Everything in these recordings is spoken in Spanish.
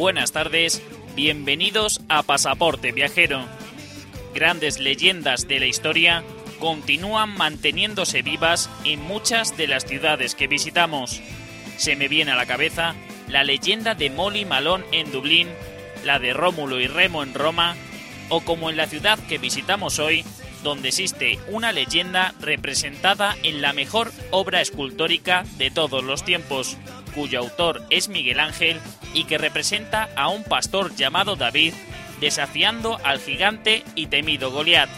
Buenas tardes, bienvenidos a Pasaporte Viajero. Grandes leyendas de la historia continúan manteniéndose vivas en muchas de las ciudades que visitamos. Se me viene a la cabeza la leyenda de Molly Malone en Dublín, la de Rómulo y Remo en Roma, o como en la ciudad que visitamos hoy, donde existe una leyenda representada en la mejor obra escultórica de todos los tiempos, cuyo autor es Miguel Ángel y que representa a un pastor llamado David desafiando al gigante y temido Goliat.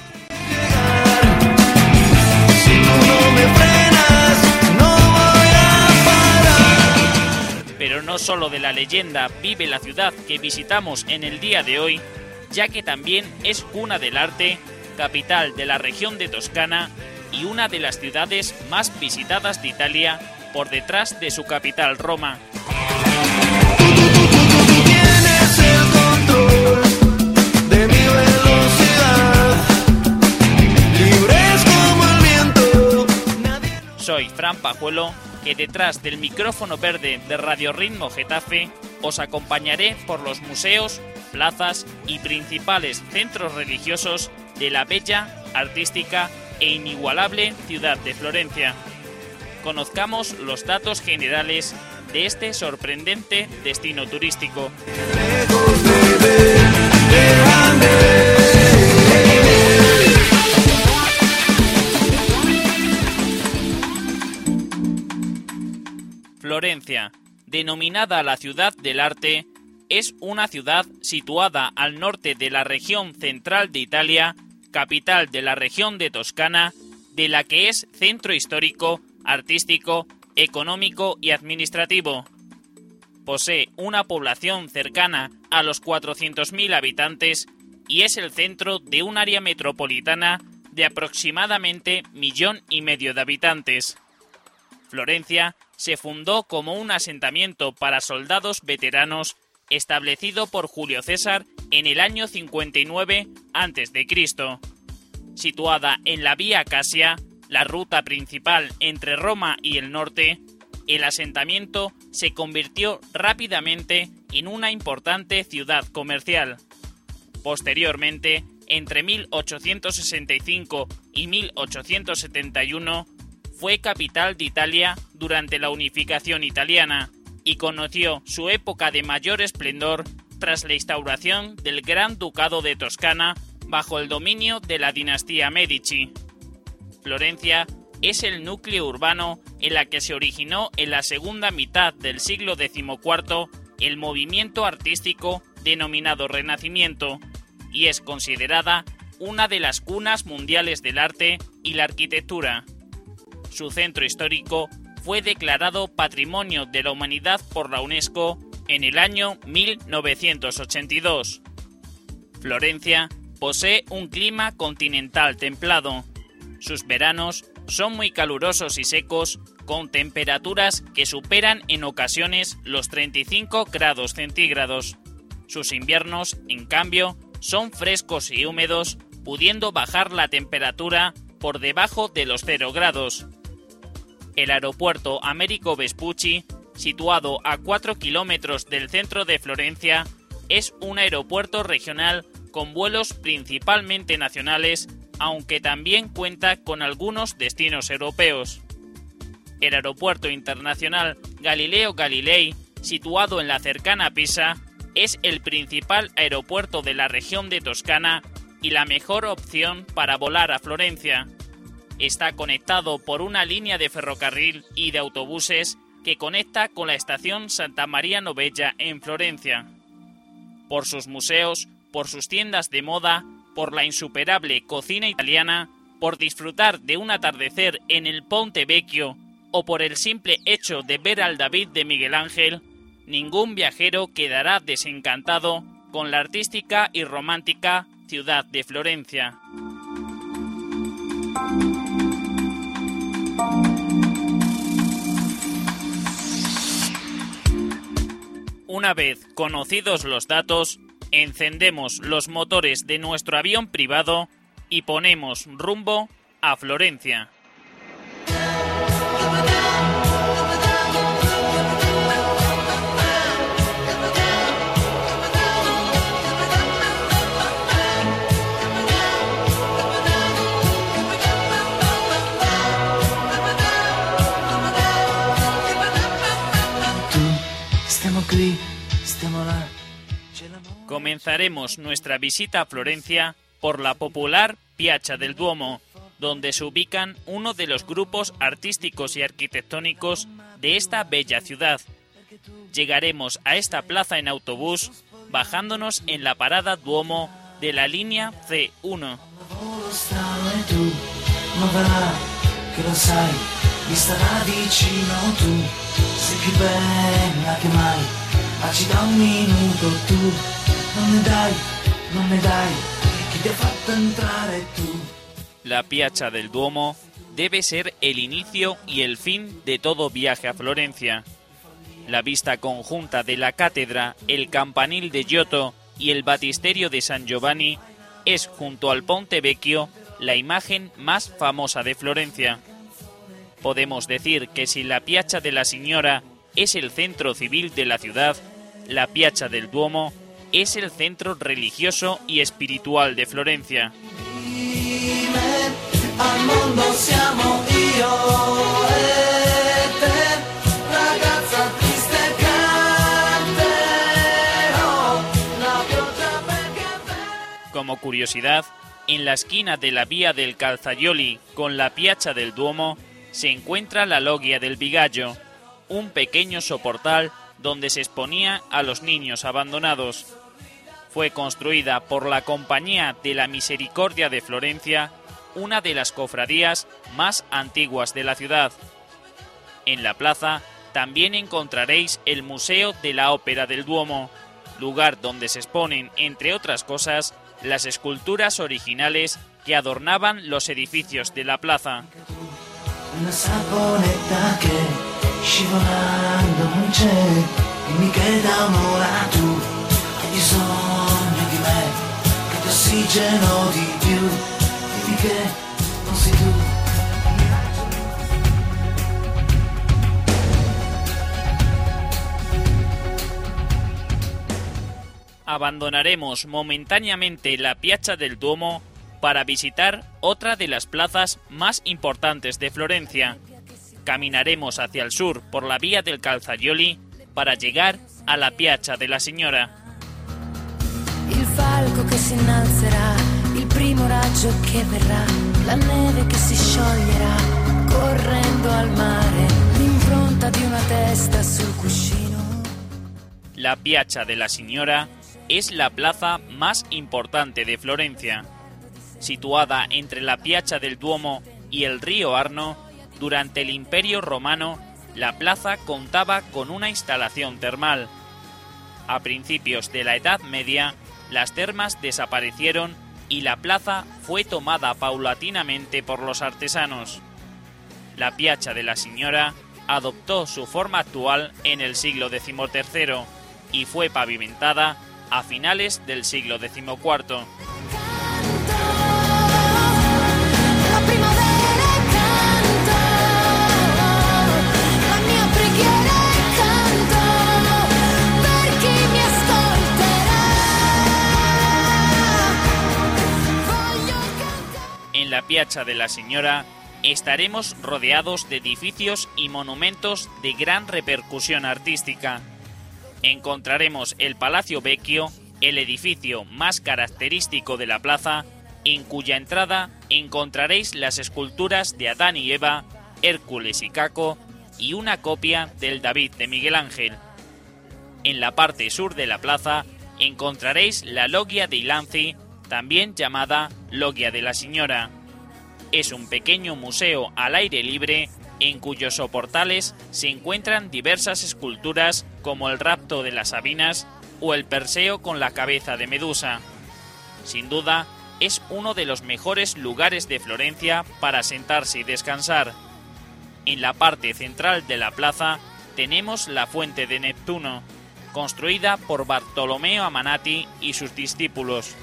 Pero no solo de la leyenda vive la ciudad que visitamos en el día de hoy, ya que también es cuna del arte, capital de la región de Toscana y una de las ciudades más visitadas de Italia por detrás de su capital Roma. Soy Fran Pajuelo, que detrás del micrófono verde de Radio Ritmo Getafe os acompañaré por los museos, plazas y principales centros religiosos de la bella, artística e inigualable ciudad de Florencia. Conozcamos los datos generales de este sorprendente destino turístico. Florencia, denominada la ciudad del arte, es una ciudad situada al norte de la región central de Italia, capital de la región de Toscana, de la que es centro histórico, artístico, económico y administrativo. Posee una población cercana a los 400.000 habitantes y es el centro de un área metropolitana de aproximadamente millón y medio de habitantes. Florencia se fundó como un asentamiento para soldados veteranos establecido por Julio César en el año 59 a.C. Situada en la Vía Casia, la ruta principal entre Roma y el norte, el asentamiento se convirtió rápidamente en una importante ciudad comercial. Posteriormente, entre 1865 y 1871, fue capital de Italia durante la unificación italiana y conoció su época de mayor esplendor tras la instauración del Gran Ducado de Toscana bajo el dominio de la dinastía Medici. Florencia es el núcleo urbano en la que se originó en la segunda mitad del siglo XIV el movimiento artístico denominado Renacimiento y es considerada una de las cunas mundiales del arte y la arquitectura. Su centro histórico fue declarado Patrimonio de la Humanidad por la UNESCO en el año 1982. Florencia posee un clima continental templado. Sus veranos son muy calurosos y secos, con temperaturas que superan en ocasiones los 35 grados centígrados. Sus inviernos, en cambio, son frescos y húmedos, pudiendo bajar la temperatura por debajo de los 0 grados. El aeropuerto Américo Vespucci, situado a 4 kilómetros del centro de Florencia, es un aeropuerto regional con vuelos principalmente nacionales, aunque también cuenta con algunos destinos europeos. El Aeropuerto Internacional Galileo Galilei, situado en la cercana Pisa, es el principal aeropuerto de la región de Toscana y la mejor opción para volar a Florencia. Está conectado por una línea de ferrocarril y de autobuses que conecta con la estación Santa María Novella en Florencia. Por sus museos, por sus tiendas de moda, por la insuperable cocina italiana, por disfrutar de un atardecer en el Ponte Vecchio o por el simple hecho de ver al David de Miguel Ángel, ningún viajero quedará desencantado con la artística y romántica ciudad de Florencia. Una vez conocidos los datos, encendemos los motores de nuestro avión privado y ponemos rumbo a Florencia. Comenzaremos nuestra visita a Florencia por la popular Piazza del Duomo, donde se ubican uno de los grupos artísticos y arquitectónicos de esta bella ciudad. Llegaremos a esta plaza en autobús, bajándonos en la parada Duomo de la línea C1. La Piazza del Duomo debe ser el inicio y el fin de todo viaje a Florencia. La vista conjunta de la cátedra, el campanil de Giotto y el batisterio de San Giovanni es, junto al Ponte Vecchio, la imagen más famosa de Florencia. Podemos decir que si la Piazza de la Signora es el centro civil de la ciudad, la Piazza del Duomo es el centro religioso y espiritual de Florencia. Como curiosidad, en la esquina de la vía del Calzaioli con la Piazza del Duomo se encuentra la Logia del Vigallo, un pequeño soportal donde se exponía a los niños abandonados. Fue construida por la Compañía de la Misericordia de Florencia, una de las cofradías más antiguas de la ciudad. En la plaza también encontraréis el Museo de la Ópera del Duomo, lugar donde se exponen, entre otras cosas, las esculturas originales que adornaban los edificios de la plaza. Abandonaremos momentáneamente la Piazza del Duomo para visitar otra de las plazas más importantes de Florencia. Caminaremos hacia el sur por la vía del Calzaioli para llegar a la Piazza de la Signora. Falco che si innalzerà, il primo raggio che verrà, la neve che si scioglierà, correndo al mare, l'impronta di una testa sul cuscino. La Piazza de la Signora es la plaza más importante de Florencia. Situada entre la Piazza del Duomo y el río Arno, durante el Imperio Romano, la plaza contaba con una instalación termal. A principios de la Edad Media, las termas desaparecieron y la plaza fue tomada paulatinamente por los artesanos. La Piazza de la Signora adoptó su forma actual en el siglo XIII y fue pavimentada a finales del siglo XIV. Piazza de la Signora estaremos rodeados de edificios y monumentos de gran repercusión artística. Encontraremos el Palacio Vecchio, el edificio más característico de la plaza, en cuya entrada encontraréis las esculturas de Adán y Eva, Hércules y Caco y una copia del David de Miguel Ángel. En la parte sur de la plaza encontraréis la Logia de Ilanzi, también llamada Logia de la Señora. Es un pequeño museo al aire libre en cuyos soportales se encuentran diversas esculturas como el rapto de las Sabinas o el Perseo con la cabeza de Medusa. Sin duda, es uno de los mejores lugares de Florencia para sentarse y descansar. En la parte central de la plaza tenemos la fuente de Neptuno, construida por Bartolomeo Amanati y sus discípulos.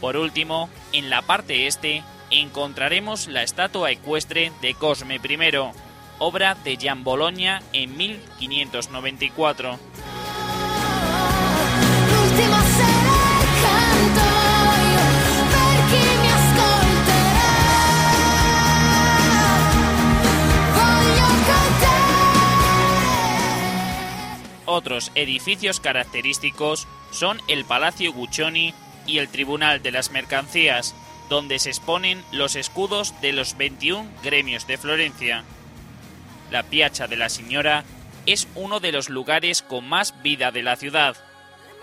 Por último, en la parte este encontraremos la estatua ecuestre de Cosme I, obra de Gian Bologna en 1594. L'ultima sera canto io per chi mi ascolterà. Voglio cantare. Otros edificios característicos son el Palacio Guccioni y el Tribunal de las Mercancías, donde se exponen los escudos de los 21 gremios de Florencia. La Piazza de la Signora es uno de los lugares con más vida de la ciudad.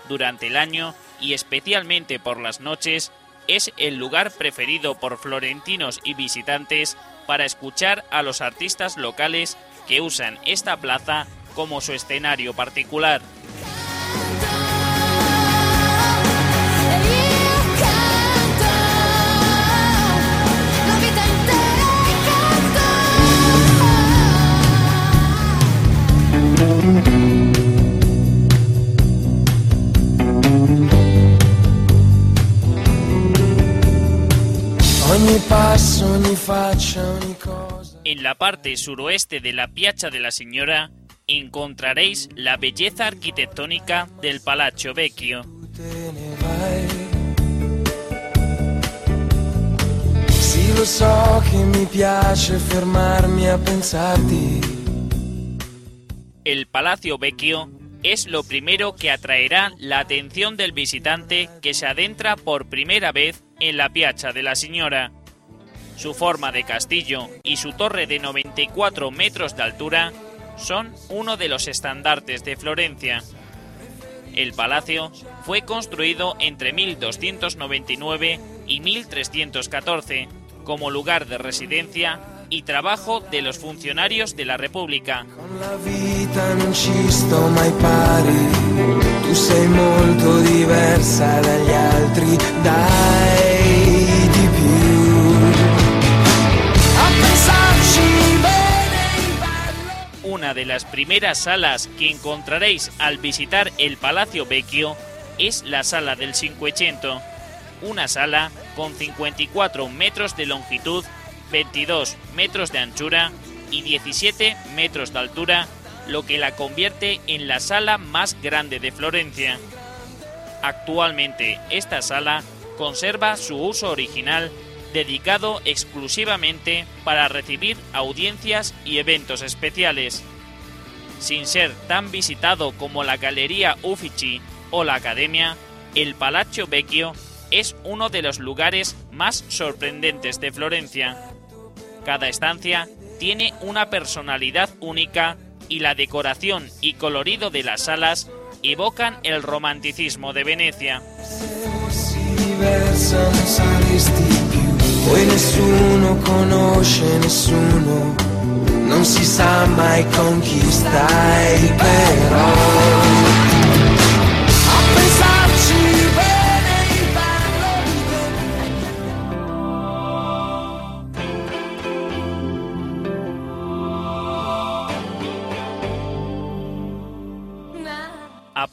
Durante el año y especialmente por las noches, es el lugar preferido por florentinos y visitantes para escuchar a los artistas locales que usan esta plaza como su escenario particular. Ogni passo, ogni faccia, ogni cosa. En la parte suroeste de la Piazza de la Señora encontraréis la belleza arquitectónica del Palazzo Vecchio. Te ne vai. Sì, lo so che mi piace fermarmi a pensarti. El Palacio Vecchio es lo primero que atraerá la atención del visitante que se adentra por primera vez en la Piazza de la Señora. Su forma de castillo y su torre de 94 metros de altura son uno de los estandartes de Florencia. El palacio fue construido entre 1299 y 1314 como lugar de residencia y trabajo de los funcionarios de la República. Con la vita non ci sto mai pari. Tu sei molto diversa dagli altri, dai di più. A pensarci bene. Una de las primeras salas que encontraréis al visitar el Palacio Vecchio es la Sala del Cinquecento, una sala con 54 metros de longitud, 22 metros de anchura y 17 metros de altura, lo que la convierte en la sala más grande de Florencia. Actualmente esta sala conserva su uso original dedicado exclusivamente para recibir audiencias y eventos especiales. Sin ser tan visitado como la Galería Uffizi o la Academia, el Palazzo Vecchio es uno de los lugares más sorprendentes de Florencia. Cada estancia tiene una personalidad única y la decoración y colorido de las salas evocan el romanticismo de Venecia.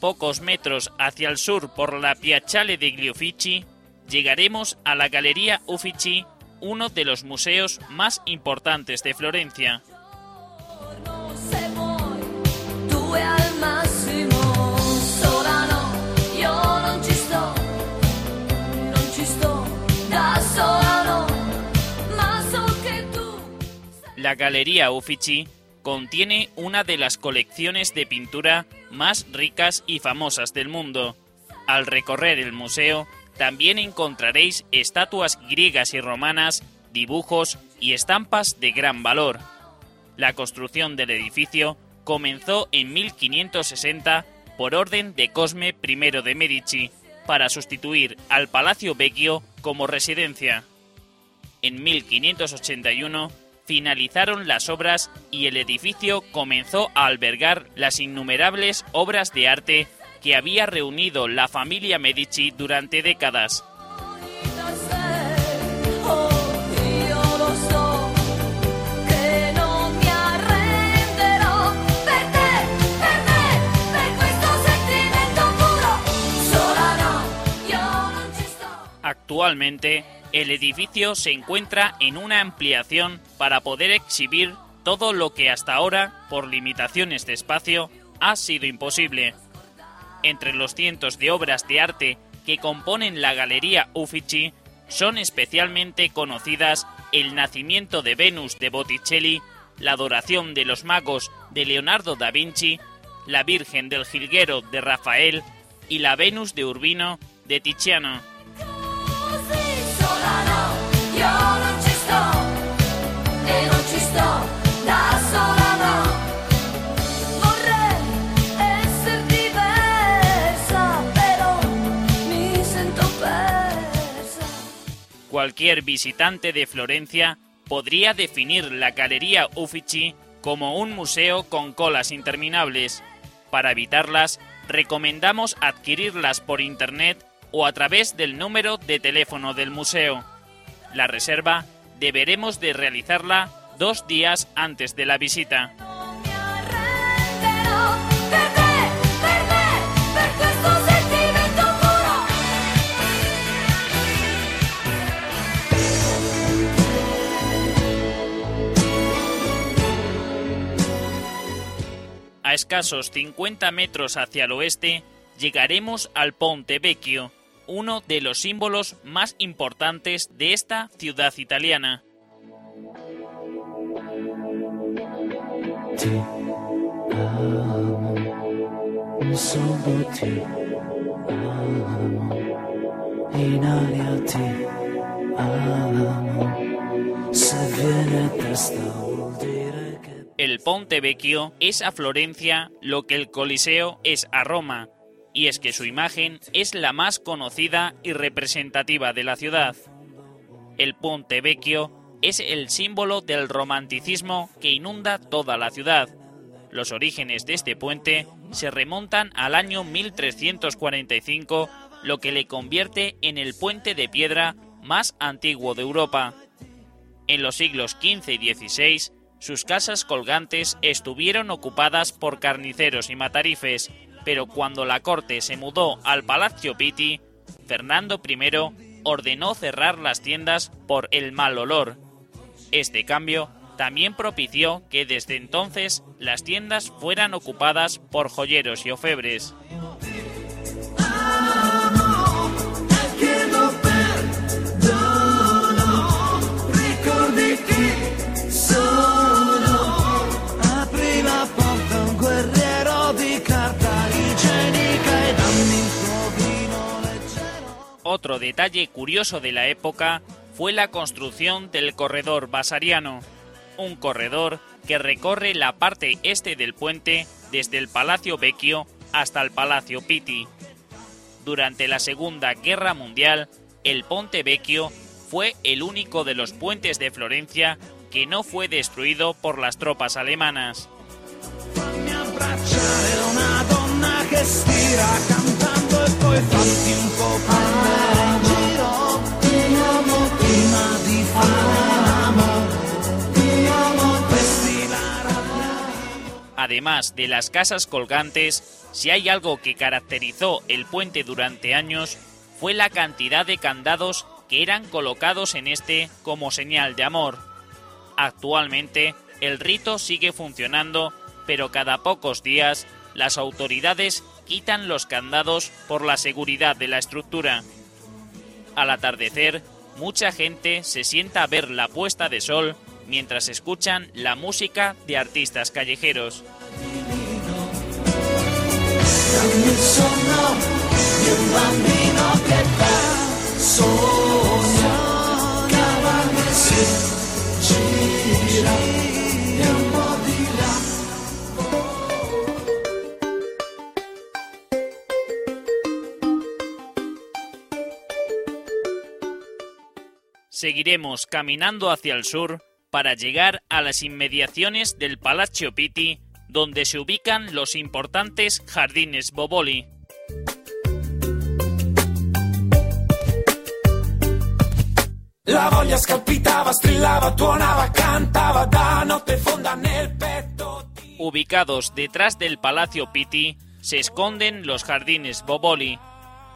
Pocos metros hacia el sur por la Piazzale degli Uffizi, llegaremos a la Galería Uffizi, uno de los museos más importantes de Florencia. La Galería Uffizi contiene una de las colecciones de pintura más ricas y famosas del mundo. Al recorrer el museo, también encontraréis estatuas griegas y romanas, dibujos y estampas de gran valor. La construcción del edificio comenzó en 1560 por orden de Cosme I de Medici para sustituir al Palacio Vecchio como residencia. En 1581 finalizaron las obras y el edificio comenzó a albergar las innumerables obras de arte que había reunido la familia Medici durante décadas. Actualmente, el edificio se encuentra en una ampliación para poder exhibir todo lo que hasta ahora, por limitaciones de espacio, ha sido imposible. Entre los cientos de obras de arte que componen la Galería Uffizi, son especialmente conocidas El nacimiento de Venus de Botticelli, La adoración de los magos de Leonardo da Vinci, La Virgen del Jilguero de Rafael y La Venus de Urbino de Tiziano. Cualquier visitante de Florencia podría definir la Galería Uffizi como un museo con colas interminables. Para evitarlas, recomendamos adquirirlas por internet o a través del número de teléfono del museo. La reserva deberemos de realizarla dos días antes de la visita. A escasos 50 metros hacia el oeste llegaremos al Ponte Vecchio, uno de los símbolos más importantes de esta ciudad italiana. El Ponte Vecchio es a Florencia lo que el Coliseo es a Roma, y es que su imagen es la más conocida y representativa de la ciudad. El Ponte Vecchio es el símbolo del romanticismo que inunda toda la ciudad. Los orígenes de este puente se remontan al año 1345, lo que le convierte en el puente de piedra más antiguo de Europa. En los siglos XV y XVI, sus casas colgantes estuvieron ocupadas por carniceros y matarifes, pero cuando la corte se mudó al Palacio Pitti, Fernando I ordenó cerrar las tiendas por el mal olor. Este cambio también propició que desde entonces las tiendas fueran ocupadas por joyeros y ofebres. Otro detalle curioso de la época fue la construcción del corredor basariano, un corredor que recorre la parte este del puente desde el Palacio Vecchio hasta el Palacio Pitti. Durante la Segunda Guerra Mundial, el Ponte Vecchio fue el único de los puentes de Florencia que no fue destruido por las tropas alemanas. Además de las casas colgantes, si hay algo que caracterizó el puente durante años, fue la cantidad de candados que eran colocados en este como señal de amor. Actualmente, el rito sigue funcionando, pero cada pocos días las autoridades quitan los candados por la seguridad de la estructura. Al atardecer, mucha gente se sienta a ver la puesta de sol mientras escuchan la música de artistas callejeros. Seguiremos caminando hacia el sur para llegar a las inmediaciones del Palazzo Pitti, donde se ubican los importantes jardines Boboli. La voglia scalpitava, strillava, tuonava, cantava da notte fonda nel petto. Ubicados detrás del Palacio Pitti se esconden los jardines Boboli,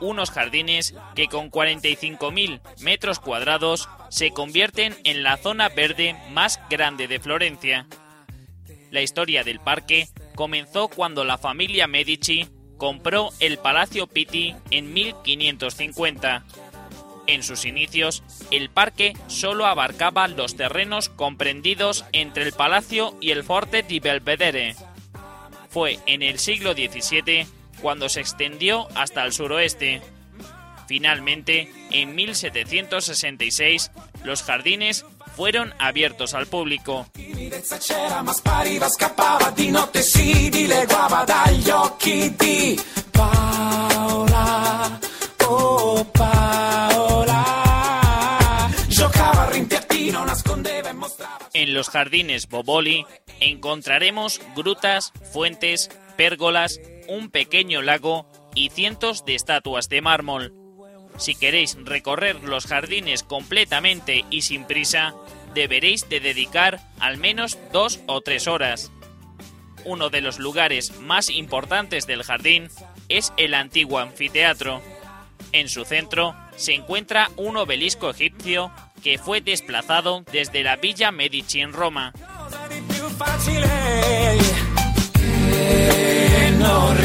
unos jardines que con 45.000 metros cuadrados se convierten en la zona verde más grande de Florencia. La historia del parque comenzó cuando la familia Medici compró el Palacio Pitti en 1550. En sus inicios, el parque solo abarcaba los terrenos comprendidos entre el palacio y el Forte di Belvedere. Fue en el siglo XVII cuando se extendió hasta el suroeste. Finalmente, en 1766, los jardines fueron abiertos al público. En los jardines Boboli encontraremos grutas, fuentes, pérgolas, un pequeño lago y cientos de estatuas de mármol. Si queréis recorrer los jardines completamente y sin prisa, deberéis de dedicar al menos dos o tres horas. Uno de los lugares más importantes del jardín es el antiguo anfiteatro. En su centro se encuentra un obelisco egipcio que fue desplazado desde la Villa Medici en Roma.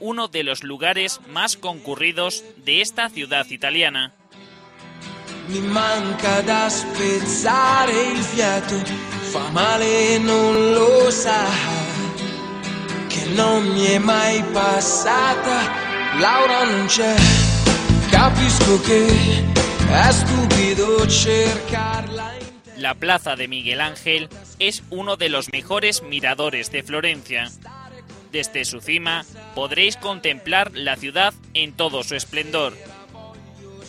uno de los lugares más concurridos de esta ciudad italiana. Mi manca da spezzare il fiato, fa male non lo sa, che non mi è mai passata, Laura non c'è, capisco che è stupido cercarla. La plaza de Miguel Ángel es uno de los mejores miradores de Florencia. Desde su cima podréis contemplar la ciudad en todo su esplendor.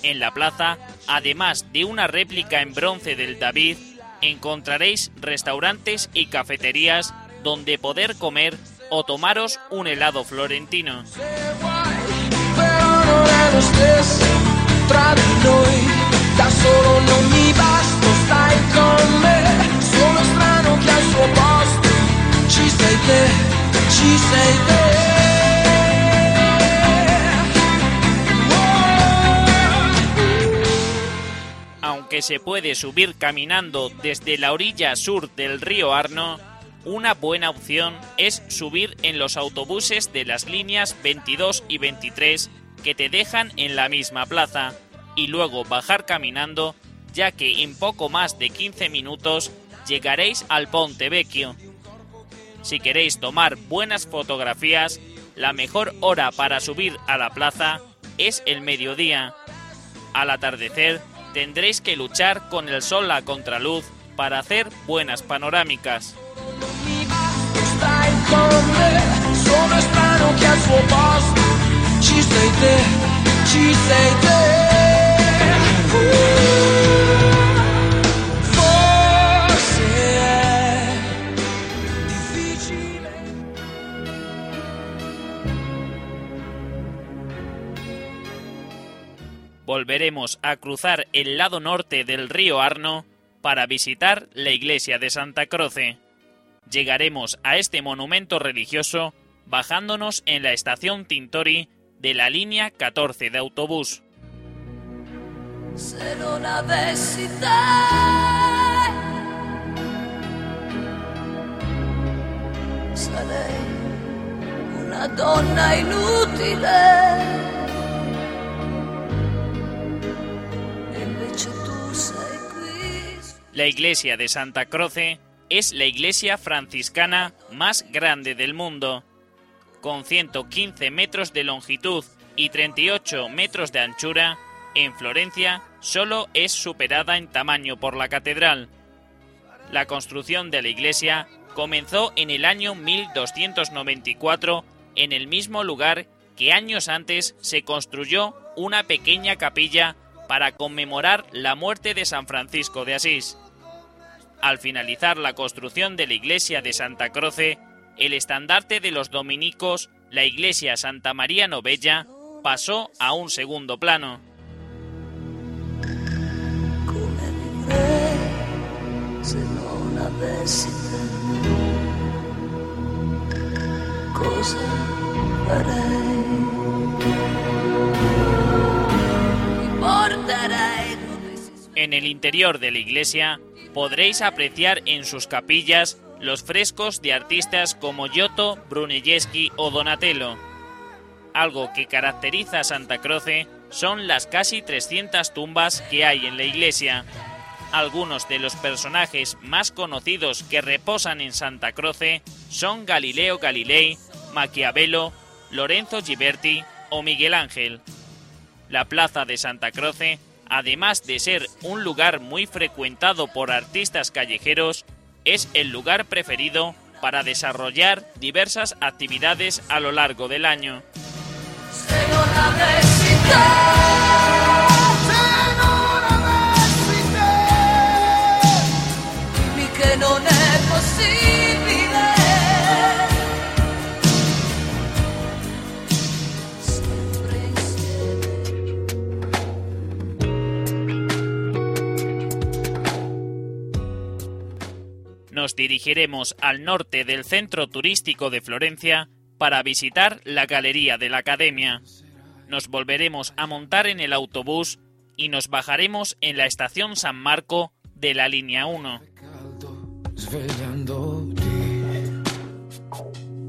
En la plaza, además de una réplica en bronce del David, encontraréis restaurantes y cafeterías donde poder comer o tomaros un helado florentino. Aunque se puede subir caminando desde la orilla sur del río Arno, una buena opción es subir en los autobuses de las líneas 22 y 23 que te dejan en la misma plaza y luego bajar caminando, ya que en poco más de 15 minutos llegaréis al Ponte Vecchio. Si queréis tomar buenas fotografías, la mejor hora para subir a la plaza es el mediodía. Al atardecer tendréis que luchar con el sol a contraluz para hacer buenas panorámicas. Volveremos a cruzar el lado norte del río Arno para visitar la iglesia de Santa Croce. llegaremos a este monumento religioso bajándonos en la estación Tintori de la línea 14 de autobús. una donna La iglesia de Santa Croce es la iglesia franciscana más grande del mundo. Con 115 metros de longitud y 38 metros de anchura, en Florencia solo es superada en tamaño por la catedral. La construcción de la iglesia comenzó en el año 1294 en el mismo lugar que años antes se construyó una pequeña capilla para conmemorar la muerte de San Francisco de Asís. Al finalizar la construcción de la iglesia de Santa Croce, el estandarte de los dominicos, la iglesia Santa María Novella, pasó a un segundo plano. En el interior de la iglesia podréis apreciar en sus capillas los frescos de artistas como Giotto, Brunelleschi o Donatello. Algo que caracteriza Santa Croce son las casi 300 tumbas que hay en la iglesia. Algunos de los personajes más conocidos que reposan en Santa Croce son Galileo Galilei, Maquiavelo, Lorenzo Ghiberti o Miguel Ángel. La plaza de Santa Croce, además de ser un lugar muy frecuentado por artistas callejeros, es el lugar preferido para desarrollar diversas actividades a lo largo del año. Nos dirigiremos al norte del centro turístico de Florencia para visitar la Galería de la Academia. Nos volveremos a montar en el autobús y nos bajaremos en la estación San Marco de la línea 1.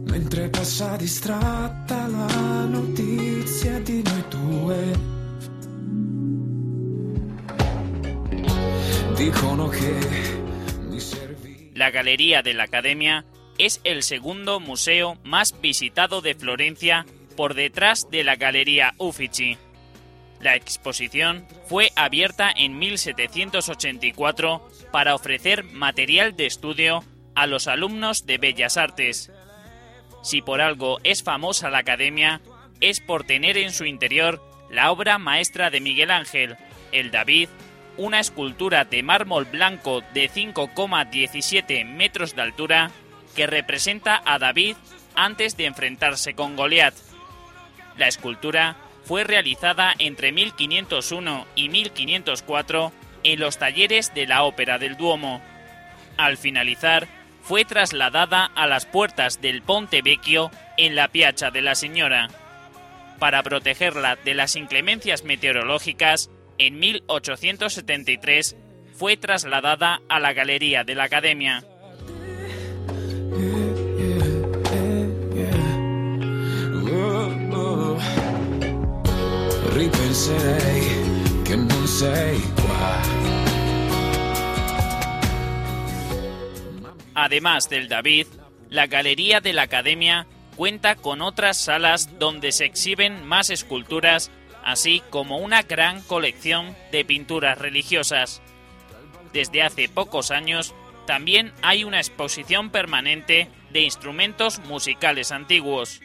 Mentre passa la Galería de la Academia es el segundo museo más visitado de Florencia por detrás de la Galería Uffizi. La exposición fue abierta en 1784 para ofrecer material de estudio a los alumnos de Bellas Artes. Si por algo es famosa la Academia, es por tener en su interior la obra maestra de Miguel Ángel, el David una escultura de mármol blanco de 5,17 metros de altura que representa a David antes de enfrentarse con Goliat. La escultura fue realizada entre 1501 y 1504 en los talleres de la Ópera del Duomo. Al finalizar, fue trasladada a las puertas del Ponte Vecchio en la Piazza de la Señora. Para protegerla de las inclemencias meteorológicas, en 1873 fue trasladada a la Galería de la Academia. Además del David, la Galería de la Academia cuenta con otras salas donde se exhiben más esculturas así como una gran colección de pinturas religiosas. Desde hace pocos años también hay una exposición permanente de instrumentos musicales antiguos.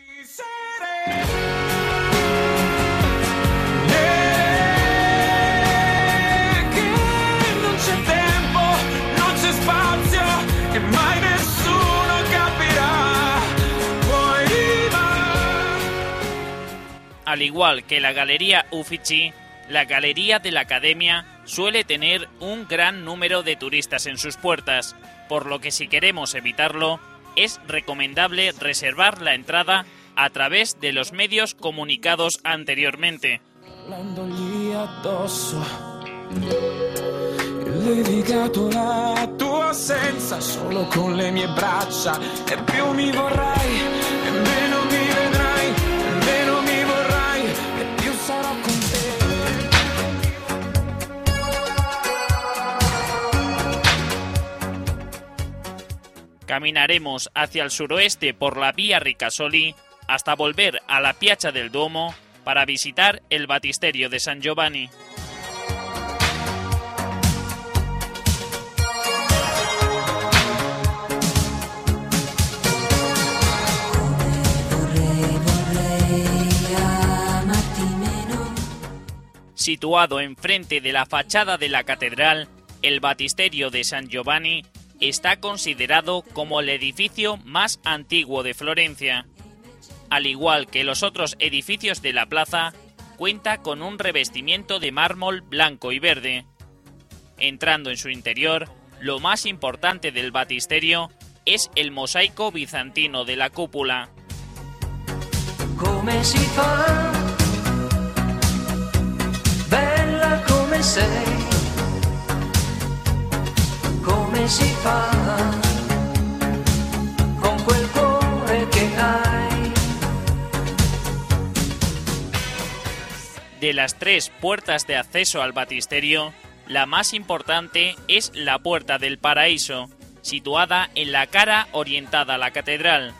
Al igual que la Galería Uffizi, la Galería de la Academia suele tener un gran número de turistas en sus puertas, por lo que si queremos evitarlo, es recomendable reservar la entrada a través de los medios comunicados anteriormente. Caminaremos hacia el suroeste por la vía Ricasoli hasta volver a la Piazza del Duomo para visitar el Batisterio de San Giovanni. Situado enfrente de la fachada de la catedral, el Batisterio de San Giovanni está considerado como el edificio más antiguo de Florencia. Al igual que los otros edificios de la plaza, cuenta con un revestimiento de mármol blanco y verde. Entrando en su interior, lo más importante del batisterio es el mosaico bizantino de la cúpula. De las tres puertas de acceso al batisterio, la más importante es la Puerta del Paraíso, situada en la cara orientada a la catedral.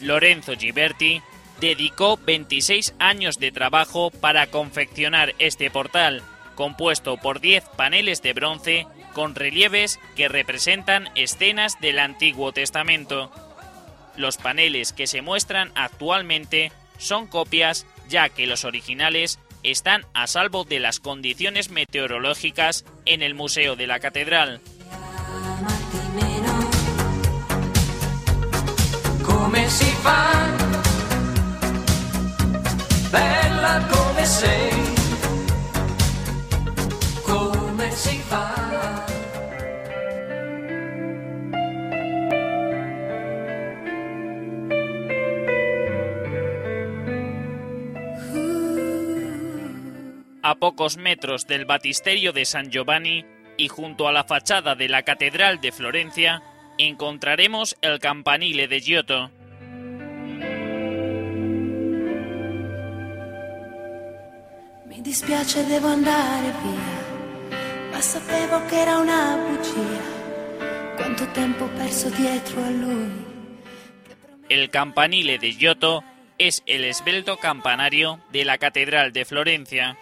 Lorenzo Giberti dedicó 26 años de trabajo para confeccionar este portal, compuesto por 10 paneles de bronce con relieves que representan escenas del Antiguo Testamento. Los paneles que se muestran actualmente son copias ya que los originales están a salvo de las condiciones meteorológicas en el Museo de la Catedral. A pocos metros del batisterio de San Giovanni y junto a la fachada de la Catedral de Florencia, encontraremos el campanile de Giotto. Mi dispiace devo andare via, ma sapevo che era una bugia. Quanto tempo perso dietro a lui. El campanile de Giotto es el esbelto campanario de la Catedral de Florencia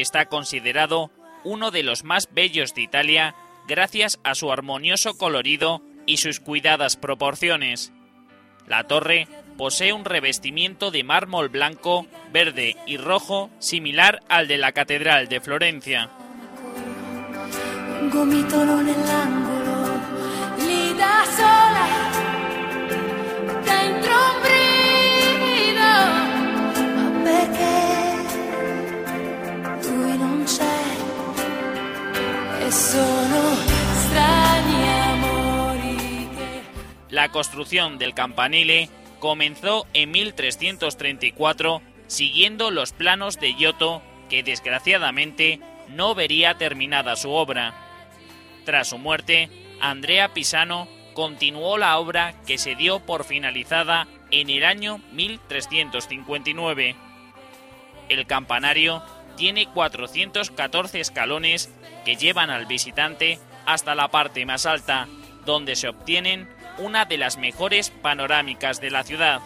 está considerado uno de los más bellos de Italia gracias a su armonioso colorido y sus cuidadas proporciones. La torre posee un revestimiento de mármol blanco, verde y rojo similar al de la Catedral de Florencia. La construcción del campanile comenzó en 1334 siguiendo los planos de Giotto que desgraciadamente no vería terminada su obra. Tras su muerte, Andrea Pisano continuó la obra que se dio por finalizada en el año 1359. El campanario tiene 414 escalones que llevan al visitante hasta la parte más alta, donde se obtienen una de las mejores panorámicas de la ciudad.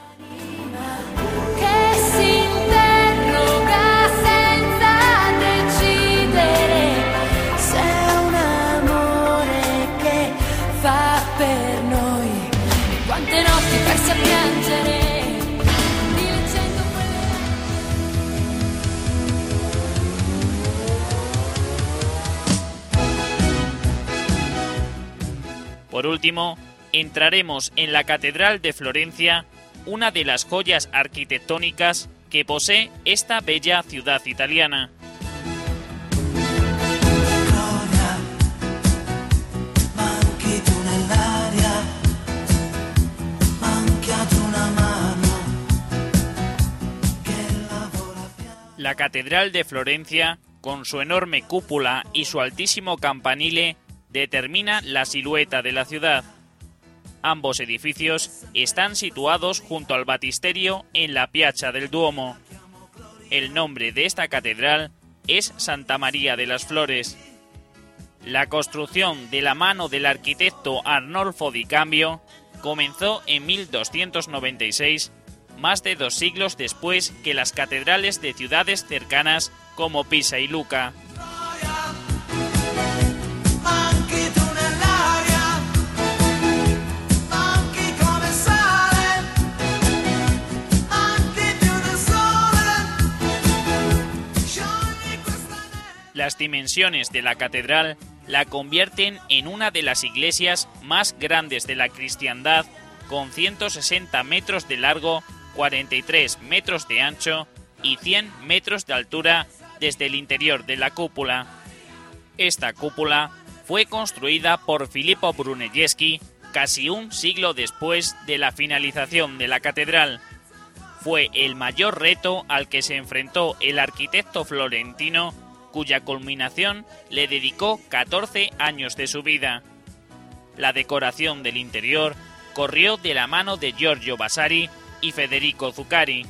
Por último, entraremos en la Catedral de Florencia, una de las joyas arquitectónicas que posee esta bella ciudad italiana. La Catedral de Florencia, con su enorme cúpula y su altísimo campanile, determina la silueta de la ciudad. Ambos edificios están situados junto al batisterio en la Piazza del Duomo. El nombre de esta catedral es Santa María de las Flores. La construcción de la mano del arquitecto Arnolfo di Cambio comenzó en 1296, más de dos siglos después que las catedrales de ciudades cercanas como Pisa y Luca. Las dimensiones de la catedral la convierten en una de las iglesias más grandes de la cristiandad, con 160 metros de largo, 43 metros de ancho y 100 metros de altura desde el interior de la cúpula. Esta cúpula fue construida por Filippo Brunelleschi casi un siglo después de la finalización de la catedral. Fue el mayor reto al que se enfrentó el arquitecto florentino cuya culminación le dedicó 14 años de su vida. La decoración del interior corrió de la mano de Giorgio Vasari y Federico Zuccari,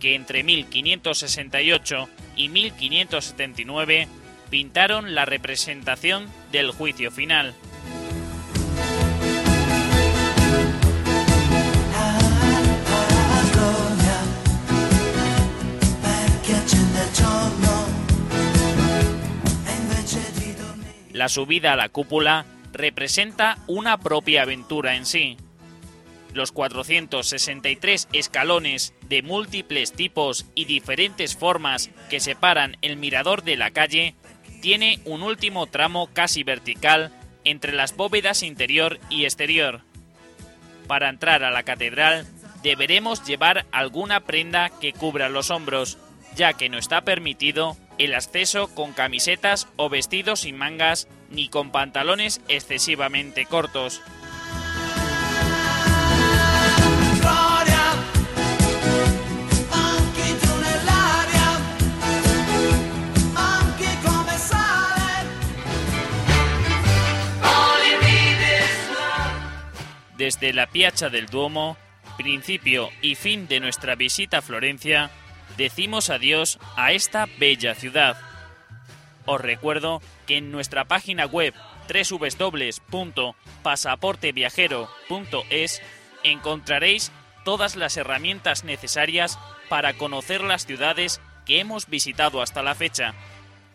que entre 1568 y 1579 pintaron la representación del juicio final. La subida a la cúpula representa una propia aventura en sí. Los 463 escalones de múltiples tipos y diferentes formas que separan el mirador de la calle tiene un último tramo casi vertical entre las bóvedas interior y exterior. Para entrar a la catedral deberemos llevar alguna prenda que cubra los hombros, ya que no está permitido el acceso con camisetas o vestidos sin mangas ni con pantalones excesivamente cortos. Desde la Piazza del Duomo, principio y fin de nuestra visita a Florencia, decimos adiós a esta bella ciudad. Os recuerdo que en nuestra página web www.pasaporteviajero.es encontraréis todas las herramientas necesarias para conocer las ciudades que hemos visitado hasta la fecha.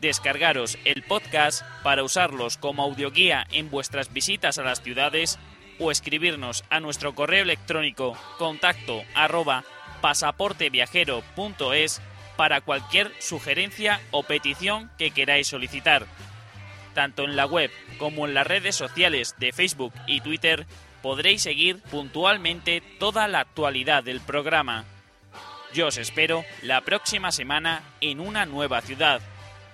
Descargaros el podcast para usarlos como audioguía en vuestras visitas a las ciudades o escribirnos a nuestro correo electrónico contacto pasaporteviajero.es para cualquier sugerencia o petición que queráis solicitar. Tanto en la web como en las redes sociales de Facebook y Twitter podréis seguir puntualmente toda la actualidad del programa. Yo os espero la próxima semana en una nueva ciudad,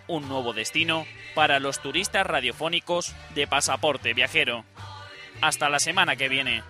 un nuevo destino para los turistas radiofónicos de pasaporte viajero. Hasta la semana que viene.